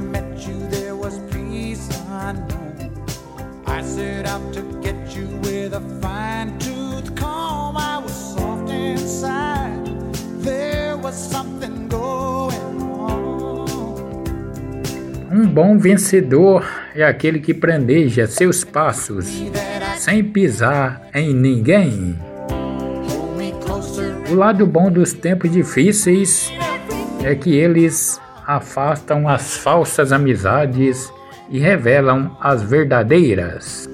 met you, there was peace unknown. I set out to get you with a fine tooth comb. I was soft inside, there was something going on. Um bom vencedor é aquele que prendeja seus passos sem pisar em ninguém. O lado bom dos tempos difíceis é que eles afastam as falsas amizades e revelam as verdadeiras.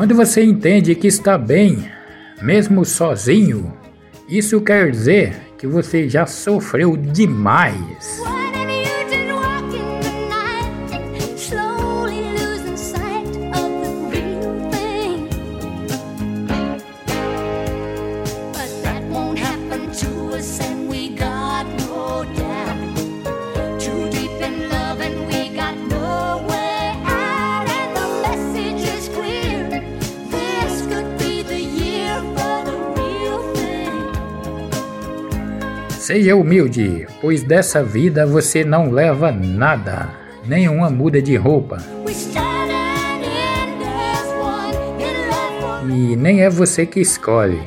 Quando você entende que está bem, mesmo sozinho, isso quer dizer que você já sofreu demais. Seja humilde, pois dessa vida você não leva nada, nenhuma muda de roupa. E nem é você que escolhe,